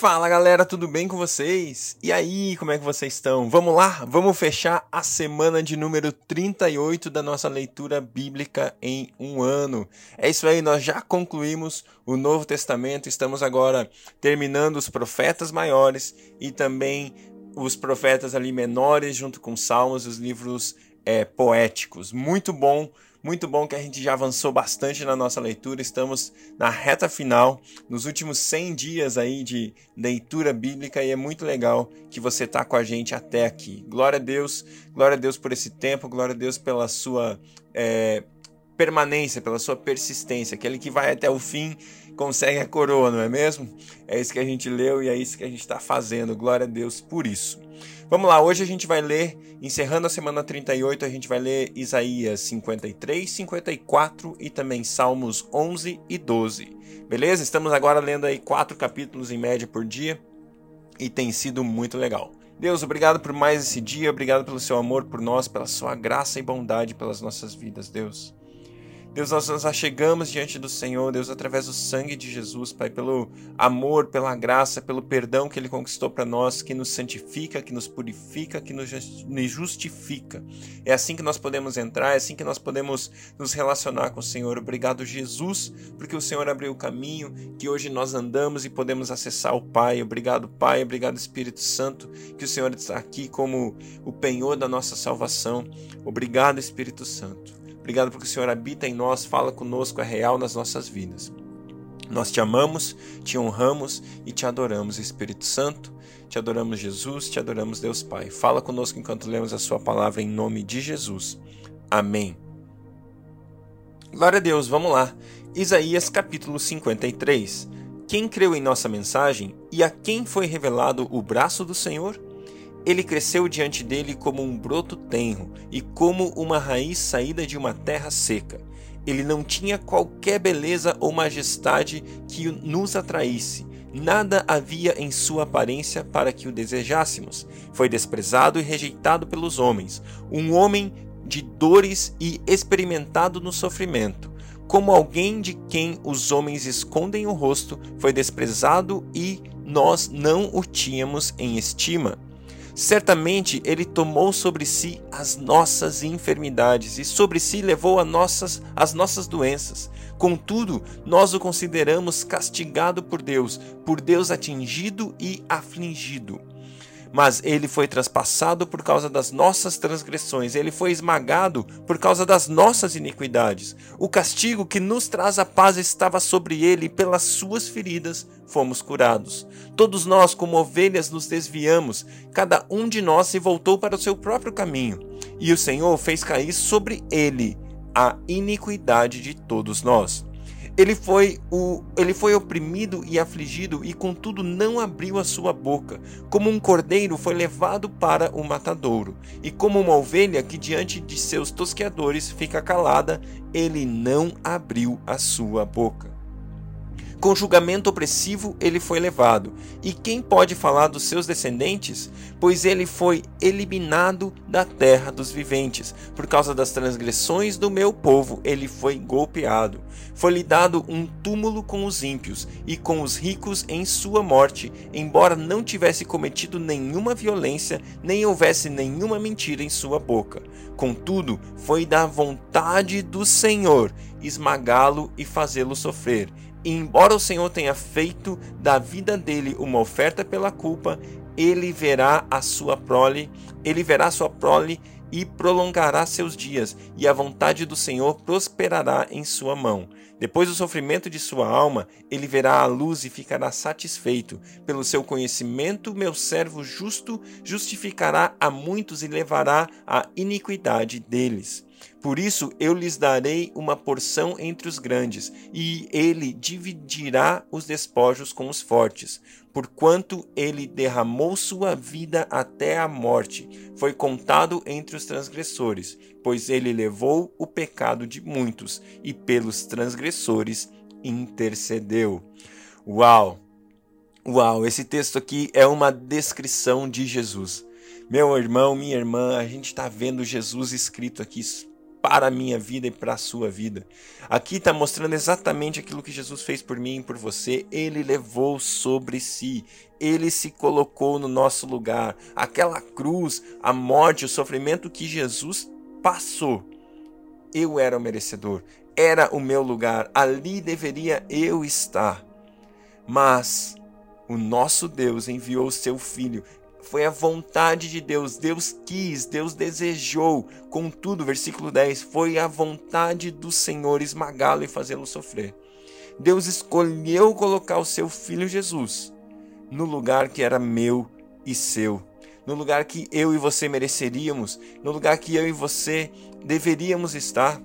Fala galera, tudo bem com vocês? E aí, como é que vocês estão? Vamos lá? Vamos fechar a semana de número 38 da nossa leitura bíblica em um ano. É isso aí, nós já concluímos o Novo Testamento, estamos agora terminando os profetas maiores e também os profetas ali menores, junto com Salmos, os livros é, poéticos. Muito bom muito bom que a gente já avançou bastante na nossa leitura, estamos na reta final, nos últimos 100 dias aí de leitura bíblica e é muito legal que você está com a gente até aqui. Glória a Deus, glória a Deus por esse tempo, glória a Deus pela sua é, permanência, pela sua persistência. Aquele que vai até o fim consegue a coroa, não é mesmo? É isso que a gente leu e é isso que a gente está fazendo. Glória a Deus por isso. Vamos lá, hoje a gente vai ler, encerrando a semana 38, a gente vai ler Isaías 53, 54 e também Salmos 11 e 12. Beleza? Estamos agora lendo aí quatro capítulos em média por dia e tem sido muito legal. Deus, obrigado por mais esse dia, obrigado pelo seu amor por nós, pela sua graça e bondade pelas nossas vidas, Deus. Deus, nós nos achegamos diante do Senhor, Deus, através do sangue de Jesus, Pai, pelo amor, pela graça, pelo perdão que Ele conquistou para nós, que nos santifica, que nos purifica, que nos justifica. É assim que nós podemos entrar, é assim que nós podemos nos relacionar com o Senhor. Obrigado, Jesus, porque o Senhor abriu o caminho que hoje nós andamos e podemos acessar o Pai. Obrigado, Pai, obrigado, Espírito Santo, que o Senhor está aqui como o penhor da nossa salvação. Obrigado, Espírito Santo. Obrigado porque o Senhor habita em nós, fala conosco, é real nas nossas vidas. Nós te amamos, te honramos e te adoramos, Espírito Santo. Te adoramos, Jesus, te adoramos, Deus Pai. Fala conosco enquanto lemos a Sua palavra em nome de Jesus. Amém. Glória a Deus, vamos lá. Isaías capítulo 53. Quem creu em nossa mensagem e a quem foi revelado o braço do Senhor? Ele cresceu diante dele como um broto tenro e como uma raiz saída de uma terra seca. Ele não tinha qualquer beleza ou majestade que nos atraísse. Nada havia em sua aparência para que o desejássemos. Foi desprezado e rejeitado pelos homens, um homem de dores e experimentado no sofrimento. Como alguém de quem os homens escondem o rosto, foi desprezado e nós não o tínhamos em estima. Certamente ele tomou sobre si as nossas enfermidades e sobre si levou as nossas, as nossas doenças. Contudo, nós o consideramos castigado por Deus, por Deus atingido e afligido mas ele foi traspassado por causa das nossas transgressões, ele foi esmagado por causa das nossas iniquidades. O castigo que nos traz a paz estava sobre ele, e pelas suas feridas fomos curados. Todos nós, como ovelhas, nos desviamos, cada um de nós se voltou para o seu próprio caminho, e o Senhor fez cair sobre ele a iniquidade de todos nós. Ele foi, o, ele foi oprimido e afligido, e contudo não abriu a sua boca. Como um cordeiro foi levado para o matadouro, e como uma ovelha que diante de seus tosqueadores fica calada, ele não abriu a sua boca. Com julgamento opressivo ele foi levado. E quem pode falar dos seus descendentes? Pois ele foi eliminado da terra dos viventes. Por causa das transgressões do meu povo, ele foi golpeado. Foi-lhe dado um túmulo com os ímpios e com os ricos em sua morte, embora não tivesse cometido nenhuma violência, nem houvesse nenhuma mentira em sua boca. Contudo, foi da vontade do Senhor esmagá-lo e fazê-lo sofrer e embora o Senhor tenha feito da vida dele uma oferta pela culpa, ele verá a sua prole, ele verá sua prole e prolongará seus dias, e a vontade do Senhor prosperará em sua mão. Depois do sofrimento de sua alma, ele verá a luz e ficará satisfeito. Pelo seu conhecimento, meu servo justo justificará a muitos e levará a iniquidade deles. Por isso eu lhes darei uma porção entre os grandes, e ele dividirá os despojos com os fortes. Porquanto ele derramou sua vida até a morte, foi contado entre os transgressores, pois ele levou o pecado de muitos, e pelos transgressores intercedeu. Uau! Uau, esse texto aqui é uma descrição de Jesus. Meu irmão, minha irmã, a gente está vendo Jesus escrito aqui para a minha vida e para a sua vida. Aqui está mostrando exatamente aquilo que Jesus fez por mim e por você. Ele levou sobre si, ele se colocou no nosso lugar. Aquela cruz, a morte, o sofrimento que Jesus passou. Eu era o merecedor, era o meu lugar, ali deveria eu estar. Mas o nosso Deus enviou o seu filho foi a vontade de Deus. Deus quis, Deus desejou. Contudo, versículo 10, foi a vontade do Senhor esmagá-lo e fazê-lo sofrer. Deus escolheu colocar o seu filho Jesus no lugar que era meu e seu, no lugar que eu e você mereceríamos, no lugar que eu e você deveríamos estar.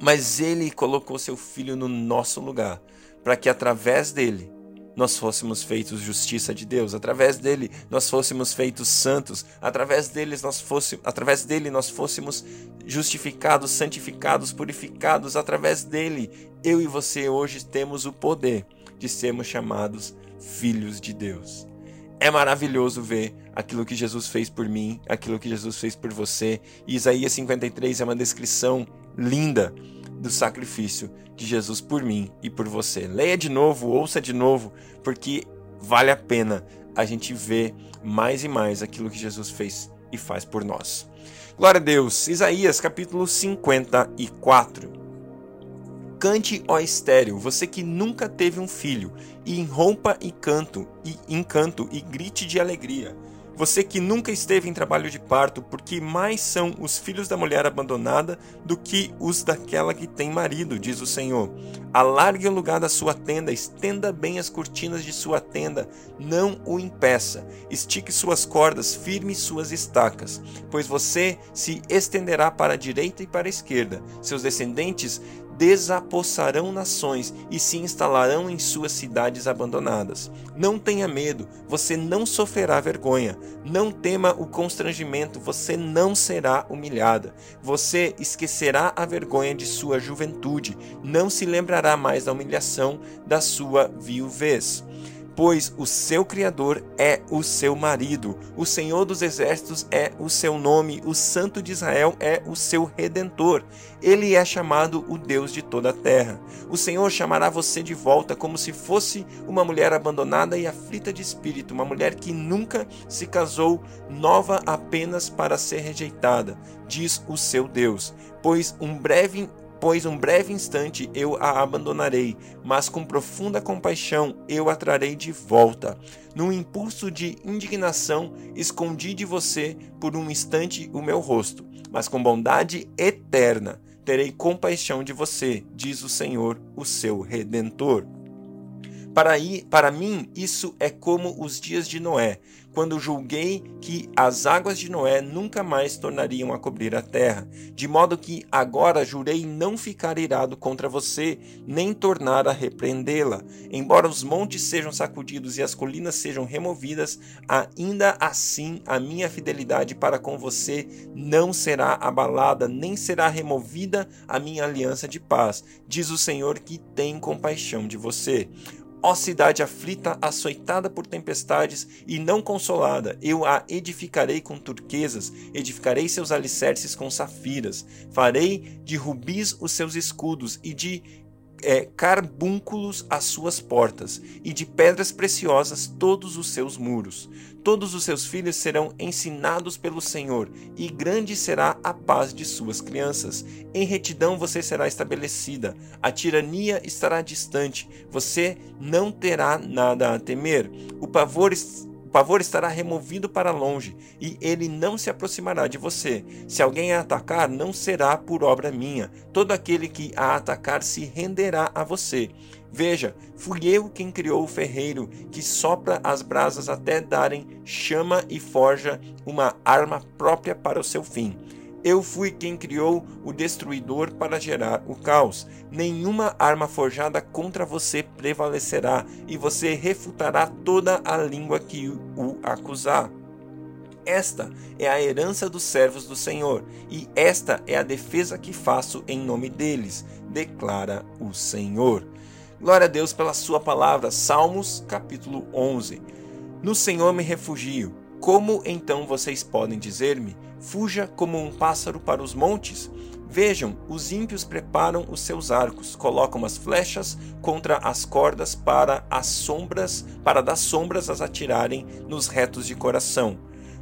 Mas ele colocou seu filho no nosso lugar, para que através dele nós fôssemos feitos justiça de Deus, através dele nós fôssemos feitos santos, através dele nós fôssemos, através dele nós fôssemos justificados, santificados, purificados, através dele eu e você hoje temos o poder de sermos chamados filhos de Deus. É maravilhoso ver aquilo que Jesus fez por mim, aquilo que Jesus fez por você. E Isaías 53 é uma descrição linda do sacrifício de Jesus por mim e por você. Leia de novo, ouça de novo, porque vale a pena a gente ver mais e mais aquilo que Jesus fez e faz por nós. Glória a Deus. Isaías capítulo 54. Cante, ó estéreo, você que nunca teve um filho, e rompa e canto, e encanto, e grite de alegria você que nunca esteve em trabalho de parto, porque mais são os filhos da mulher abandonada do que os daquela que tem marido, diz o Senhor. Alargue o lugar da sua tenda, estenda bem as cortinas de sua tenda, não o impeça. Estique suas cordas, firme suas estacas, pois você se estenderá para a direita e para a esquerda. Seus descendentes desapossarão nações e se instalarão em suas cidades abandonadas. Não tenha medo, você não sofrerá vergonha. Não tema o constrangimento, você não será humilhada. Você esquecerá a vergonha de sua juventude, não se lembrará mais da humilhação da sua viuvez pois o seu Criador é o seu marido, o Senhor dos Exércitos é o seu nome, o Santo de Israel é o seu redentor. Ele é chamado o Deus de toda a terra. O Senhor chamará você de volta como se fosse uma mulher abandonada e aflita de espírito, uma mulher que nunca se casou, nova apenas para ser rejeitada, diz o seu Deus. Pois um breve Pois um breve instante eu a abandonarei, mas com profunda compaixão eu a trarei de volta. Num impulso de indignação, escondi de você por um instante o meu rosto, mas com bondade eterna terei compaixão de você, diz o Senhor, o seu redentor. Para, para mim, isso é como os dias de Noé, quando julguei que as águas de Noé nunca mais tornariam a cobrir a terra, de modo que agora jurei não ficar irado contra você, nem tornar a repreendê-la. Embora os montes sejam sacudidos e as colinas sejam removidas, ainda assim a minha fidelidade para com você não será abalada, nem será removida a minha aliança de paz, diz o Senhor que tem compaixão de você. Ó cidade aflita, açoitada por tempestades e não consolada, eu a edificarei com turquesas, edificarei seus alicerces com safiras, farei de rubis os seus escudos e de é, carbúnculos as suas portas, e de pedras preciosas todos os seus muros. Todos os seus filhos serão ensinados pelo Senhor, e grande será a paz de suas crianças. Em retidão você será estabelecida, a tirania estará distante, você não terá nada a temer. O pavor o pavor estará removido para longe, e ele não se aproximará de você. Se alguém a atacar, não será por obra minha. Todo aquele que a atacar se renderá a você. Veja, fui eu quem criou o ferreiro, que sopra as brasas até darem chama e forja uma arma própria para o seu fim. Eu fui quem criou o destruidor para gerar o caos. Nenhuma arma forjada contra você prevalecerá, e você refutará toda a língua que o acusar. Esta é a herança dos servos do Senhor, e esta é a defesa que faço em nome deles, declara o Senhor. Glória a Deus pela sua palavra. Salmos capítulo 11. No Senhor me refugio. Como então vocês podem dizer-me: Fuja como um pássaro para os montes? Vejam, os ímpios preparam os seus arcos, colocam as flechas contra as cordas para as sombras, para das sombras as atirarem nos retos de coração.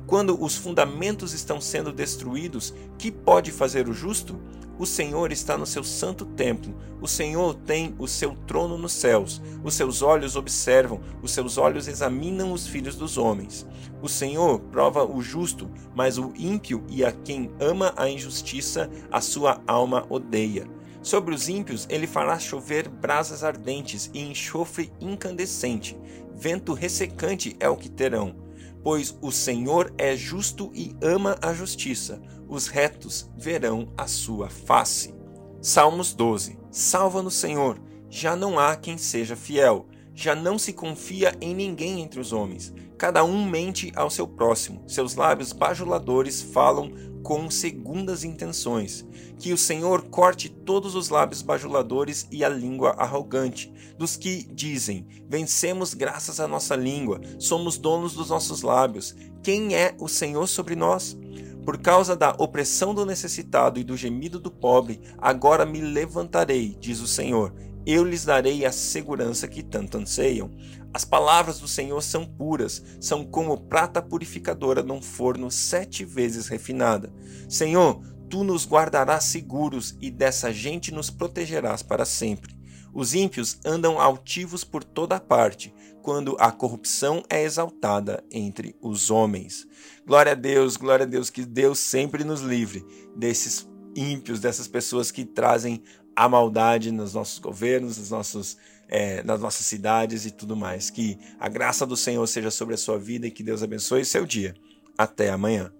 Quando os fundamentos estão sendo destruídos, que pode fazer o justo? O Senhor está no seu santo templo. O Senhor tem o seu trono nos céus. Os seus olhos observam, os seus olhos examinam os filhos dos homens. O Senhor prova o justo, mas o ímpio e a quem ama a injustiça, a sua alma odeia. Sobre os ímpios ele fará chover brasas ardentes e enxofre incandescente. Vento ressecante é o que terão pois o Senhor é justo e ama a justiça. Os retos verão a sua face. Salmos 12. Salva-nos, Senhor. Já não há quem seja fiel. Já não se confia em ninguém entre os homens. Cada um mente ao seu próximo. Seus lábios bajuladores falam com segundas intenções. Que o Senhor corte todos os lábios bajuladores e a língua arrogante, dos que dizem: Vencemos graças à nossa língua, somos donos dos nossos lábios. Quem é o Senhor sobre nós? Por causa da opressão do necessitado e do gemido do pobre, agora me levantarei, diz o Senhor. Eu lhes darei a segurança que tanto anseiam. As palavras do Senhor são puras, são como prata purificadora num forno sete vezes refinada. Senhor, tu nos guardarás seguros e dessa gente nos protegerás para sempre. Os ímpios andam altivos por toda parte, quando a corrupção é exaltada entre os homens. Glória a Deus, glória a Deus, que Deus sempre nos livre desses ímpios, dessas pessoas que trazem a maldade nos nossos governos, nos nossos é, nas nossas cidades e tudo mais. Que a graça do Senhor seja sobre a sua vida e que Deus abençoe seu dia. Até amanhã.